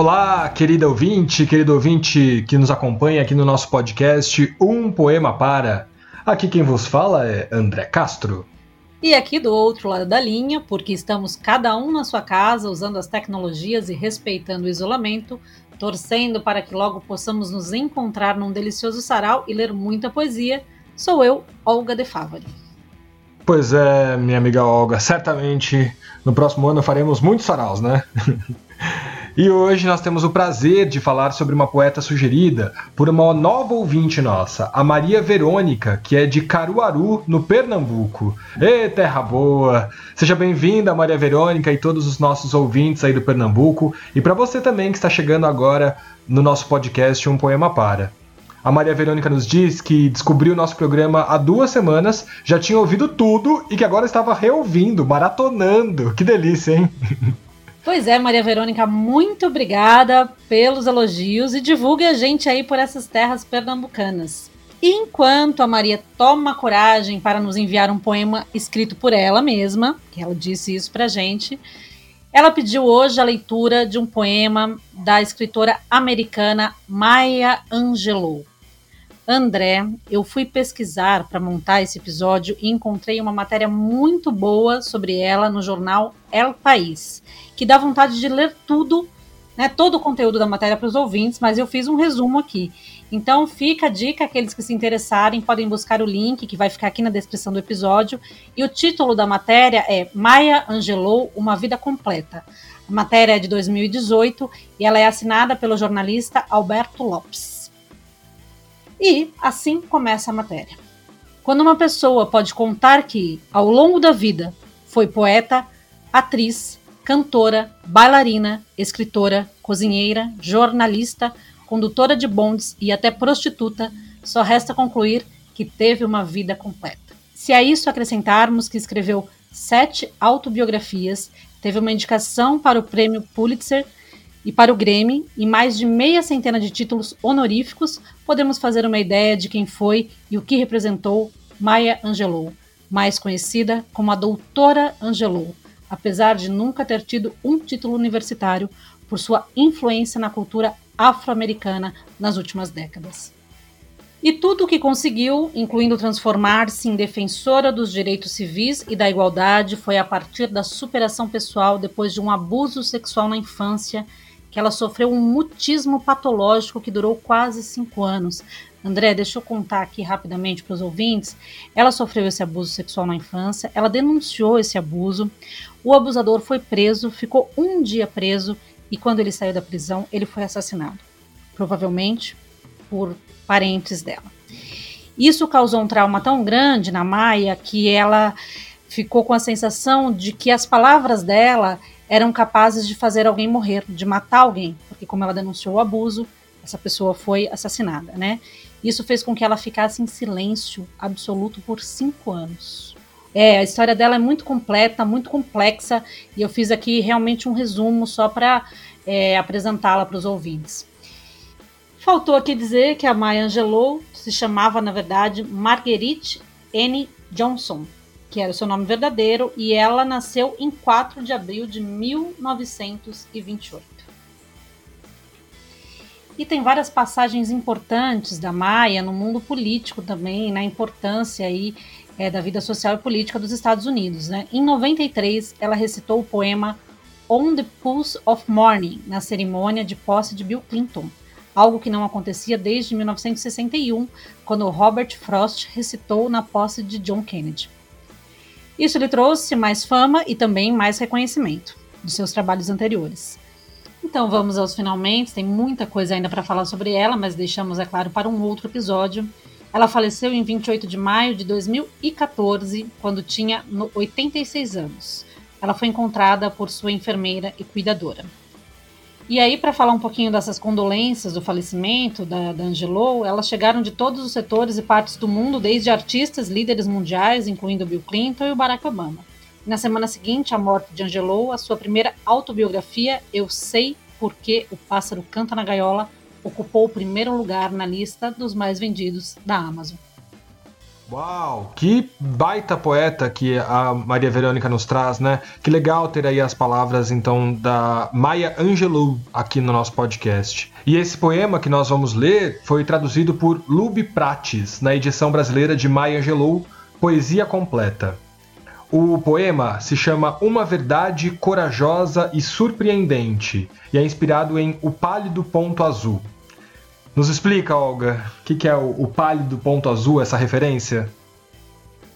Olá, querida ouvinte, querido ouvinte que nos acompanha aqui no nosso podcast Um Poema Para. Aqui quem vos fala é André Castro. E aqui do outro lado da linha, porque estamos cada um na sua casa usando as tecnologias e respeitando o isolamento, torcendo para que logo possamos nos encontrar num delicioso sarau e ler muita poesia, sou eu, Olga de Favari. Pois é, minha amiga Olga, certamente no próximo ano faremos muitos saraus, né? E hoje nós temos o prazer de falar sobre uma poeta sugerida por uma nova ouvinte nossa, a Maria Verônica, que é de Caruaru, no Pernambuco. Ê, terra boa! Seja bem-vinda, Maria Verônica, e todos os nossos ouvintes aí do Pernambuco, e para você também que está chegando agora no nosso podcast Um Poema Para. A Maria Verônica nos diz que descobriu o nosso programa há duas semanas, já tinha ouvido tudo e que agora estava reouvindo, maratonando. Que delícia, hein? Pois é, Maria Verônica, muito obrigada pelos elogios e divulgue a gente aí por essas terras pernambucanas. Enquanto a Maria toma coragem para nos enviar um poema escrito por ela mesma, que ela disse isso pra gente, ela pediu hoje a leitura de um poema da escritora americana Maya Angelou. André, eu fui pesquisar para montar esse episódio e encontrei uma matéria muito boa sobre ela no jornal El País, que dá vontade de ler tudo, né, todo o conteúdo da matéria para os ouvintes, mas eu fiz um resumo aqui. Então fica a dica, aqueles que se interessarem podem buscar o link que vai ficar aqui na descrição do episódio. E o título da matéria é Maya Angelou, Uma Vida Completa. A matéria é de 2018 e ela é assinada pelo jornalista Alberto Lopes. E assim começa a matéria. Quando uma pessoa pode contar que, ao longo da vida, foi poeta, atriz, cantora, bailarina, escritora, cozinheira, jornalista, condutora de bondes e até prostituta, só resta concluir que teve uma vida completa. Se a isso acrescentarmos que escreveu sete autobiografias, teve uma indicação para o prêmio Pulitzer e para o Grêmio, e mais de meia centena de títulos honoríficos, podemos fazer uma ideia de quem foi e o que representou Maya Angelou, mais conhecida como a Doutora Angelou, apesar de nunca ter tido um título universitário por sua influência na cultura afro-americana nas últimas décadas. E tudo o que conseguiu, incluindo transformar-se em defensora dos direitos civis e da igualdade, foi a partir da superação pessoal depois de um abuso sexual na infância que ela sofreu um mutismo patológico que durou quase cinco anos. André, deixa eu contar aqui rapidamente para os ouvintes. Ela sofreu esse abuso sexual na infância, ela denunciou esse abuso. O abusador foi preso, ficou um dia preso e quando ele saiu da prisão, ele foi assassinado. Provavelmente por parentes dela. Isso causou um trauma tão grande na Maia que ela ficou com a sensação de que as palavras dela eram capazes de fazer alguém morrer, de matar alguém, porque como ela denunciou o abuso, essa pessoa foi assassinada, né? Isso fez com que ela ficasse em silêncio absoluto por cinco anos. É, a história dela é muito completa, muito complexa, e eu fiz aqui realmente um resumo só para é, apresentá-la para os ouvintes. Faltou aqui dizer que a Maya Angelou se chamava, na verdade, Marguerite N. Johnson, que era o seu nome verdadeiro, e ela nasceu em 4 de abril de 1928. E tem várias passagens importantes da Maia no mundo político também, na importância aí é, da vida social e política dos Estados Unidos. Né? Em 93, ela recitou o poema On the Pulse of Morning na cerimônia de posse de Bill Clinton, algo que não acontecia desde 1961, quando Robert Frost recitou na posse de John Kennedy. Isso lhe trouxe mais fama e também mais reconhecimento dos seus trabalhos anteriores. Então vamos aos finalmente, tem muita coisa ainda para falar sobre ela, mas deixamos, é claro, para um outro episódio. Ela faleceu em 28 de maio de 2014, quando tinha 86 anos. Ela foi encontrada por sua enfermeira e cuidadora. E aí, para falar um pouquinho dessas condolências do falecimento da, da Angelou, elas chegaram de todos os setores e partes do mundo, desde artistas, líderes mundiais, incluindo Bill Clinton e o Barack Obama. Na semana seguinte, a morte de Angelou, a sua primeira autobiografia, Eu Sei Porque o Pássaro Canta na Gaiola, ocupou o primeiro lugar na lista dos mais vendidos da Amazon. Uau, que baita poeta que a Maria Verônica nos traz, né? Que legal ter aí as palavras então da Maya Angelou aqui no nosso podcast. E esse poema que nós vamos ler foi traduzido por Lube Prates na edição brasileira de Maya Angelou, Poesia Completa. O poema se chama Uma Verdade Corajosa e Surpreendente e é inspirado em O Pálido Ponto Azul, nos explica, Olga, o que, que, é o, o pálido ponto azul, essa referência?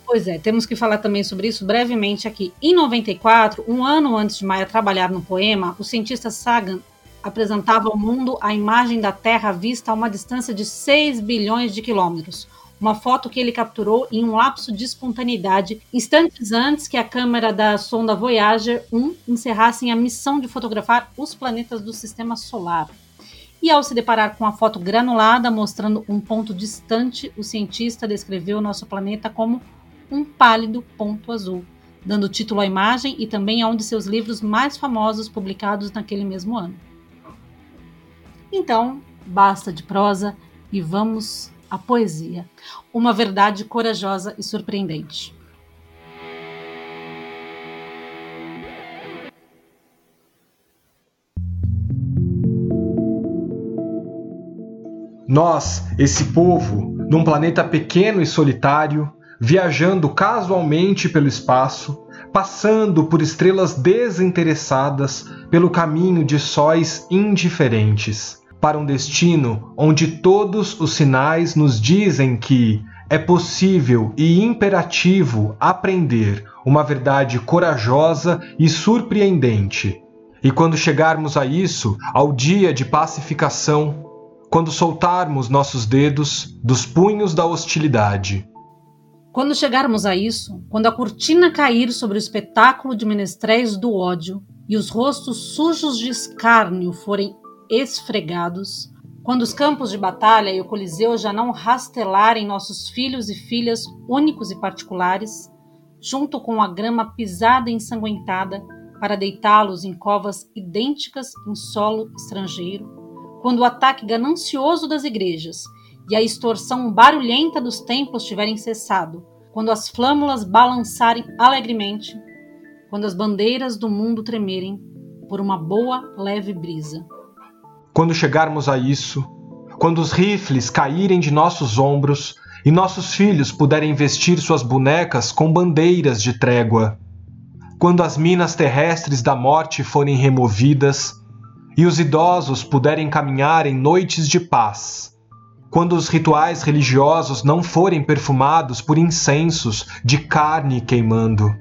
Pois é, temos que falar também sobre isso brevemente aqui. Em 94, um ano antes de Maia trabalhar no poema, o cientista Sagan apresentava ao mundo a imagem da Terra vista a uma distância de 6 bilhões de quilômetros. Uma foto que ele capturou em um lapso de espontaneidade, instantes antes que a câmera da sonda Voyager 1 encerrasse a missão de fotografar os planetas do sistema solar. E ao se deparar com a foto granulada mostrando um ponto distante, o cientista descreveu nosso planeta como um pálido ponto azul, dando título à imagem e também a um de seus livros mais famosos publicados naquele mesmo ano. Então, basta de prosa e vamos à poesia. Uma verdade corajosa e surpreendente. Nós, esse povo, num planeta pequeno e solitário, viajando casualmente pelo espaço, passando por estrelas desinteressadas pelo caminho de sóis indiferentes, para um destino onde todos os sinais nos dizem que é possível e imperativo aprender uma verdade corajosa e surpreendente. E quando chegarmos a isso, ao dia de pacificação, quando soltarmos nossos dedos dos punhos da hostilidade. Quando chegarmos a isso, quando a cortina cair sobre o espetáculo de menestréis do ódio e os rostos sujos de escárnio forem esfregados, quando os campos de batalha e o Coliseu já não rastelarem nossos filhos e filhas únicos e particulares, junto com a grama pisada e ensanguentada, para deitá-los em covas idênticas em solo estrangeiro, quando o ataque ganancioso das igrejas e a extorsão barulhenta dos templos tiverem cessado, quando as flâmulas balançarem alegremente, quando as bandeiras do mundo tremerem por uma boa leve brisa. Quando chegarmos a isso, quando os rifles caírem de nossos ombros e nossos filhos puderem vestir suas bonecas com bandeiras de trégua, quando as minas terrestres da morte forem removidas e os idosos puderem caminhar em noites de paz. Quando os rituais religiosos não forem perfumados por incensos de carne queimando,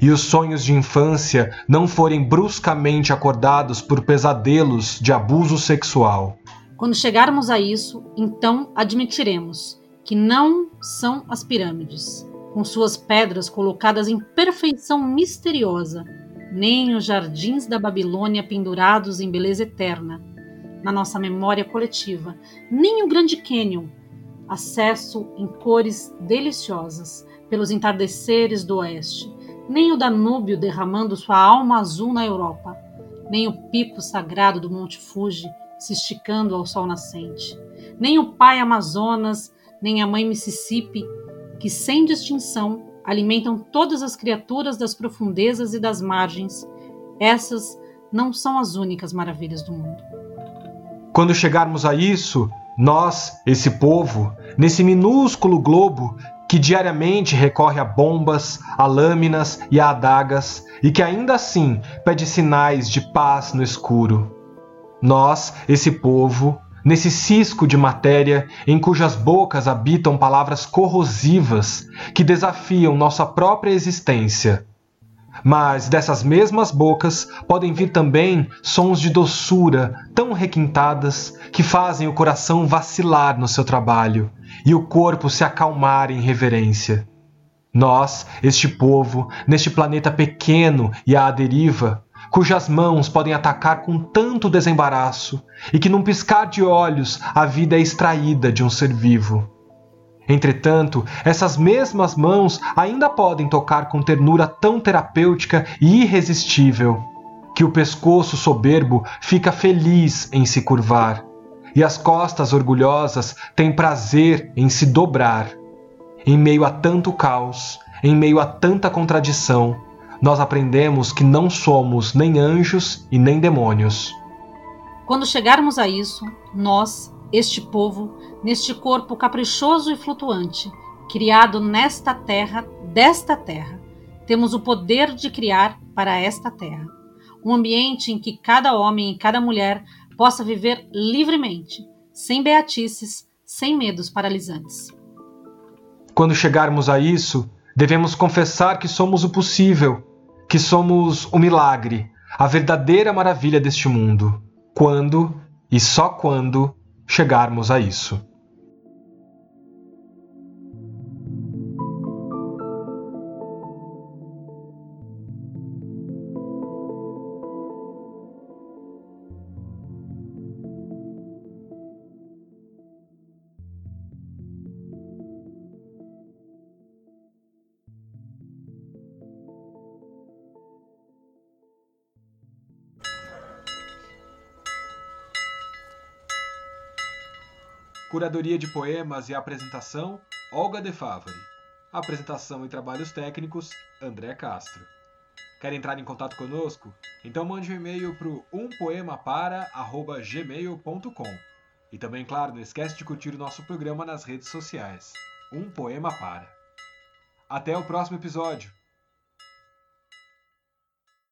e os sonhos de infância não forem bruscamente acordados por pesadelos de abuso sexual. Quando chegarmos a isso, então admitiremos que não são as pirâmides, com suas pedras colocadas em perfeição misteriosa, nem os jardins da Babilônia pendurados em beleza eterna, na nossa memória coletiva, nem o Grande Canyon, acesso em cores deliciosas pelos entardeceres do oeste, nem o Danúbio derramando sua alma azul na Europa, nem o pico sagrado do Monte Fuji se esticando ao sol nascente, nem o pai Amazonas, nem a mãe Mississippi, que sem distinção alimentam todas as criaturas das profundezas e das margens. Essas não são as únicas maravilhas do mundo. Quando chegarmos a isso, nós, esse povo, nesse minúsculo globo que diariamente recorre a bombas, a lâminas e a adagas e que ainda assim pede sinais de paz no escuro. Nós, esse povo, nesse cisco de matéria em cujas bocas habitam palavras corrosivas que desafiam nossa própria existência. Mas dessas mesmas bocas podem vir também sons de doçura tão requintadas que fazem o coração vacilar no seu trabalho e o corpo se acalmar em reverência. Nós, este povo, neste planeta pequeno e à deriva, cujas mãos podem atacar com tanto desembaraço e que num piscar de olhos a vida é extraída de um ser vivo. Entretanto, essas mesmas mãos ainda podem tocar com ternura tão terapêutica e irresistível que o pescoço soberbo fica feliz em se curvar e as costas orgulhosas têm prazer em se dobrar. em meio a tanto caos, em meio a tanta contradição, nós aprendemos que não somos nem anjos e nem demônios. Quando chegarmos a isso, nós, este povo, neste corpo caprichoso e flutuante, criado nesta terra, desta terra, temos o poder de criar para esta terra um ambiente em que cada homem e cada mulher possa viver livremente, sem beatices, sem medos paralisantes. Quando chegarmos a isso, devemos confessar que somos o possível, que somos o milagre, a verdadeira maravilha deste mundo, quando e só quando chegarmos a isso. Curadoria de poemas e apresentação: Olga De Favre. Apresentação e trabalhos técnicos: André Castro. Quer entrar em contato conosco? Então mande um e-mail para umpoemapara@gmail.com. E também, claro, não esquece de curtir o nosso programa nas redes sociais. Um Poema Para. Até o próximo episódio!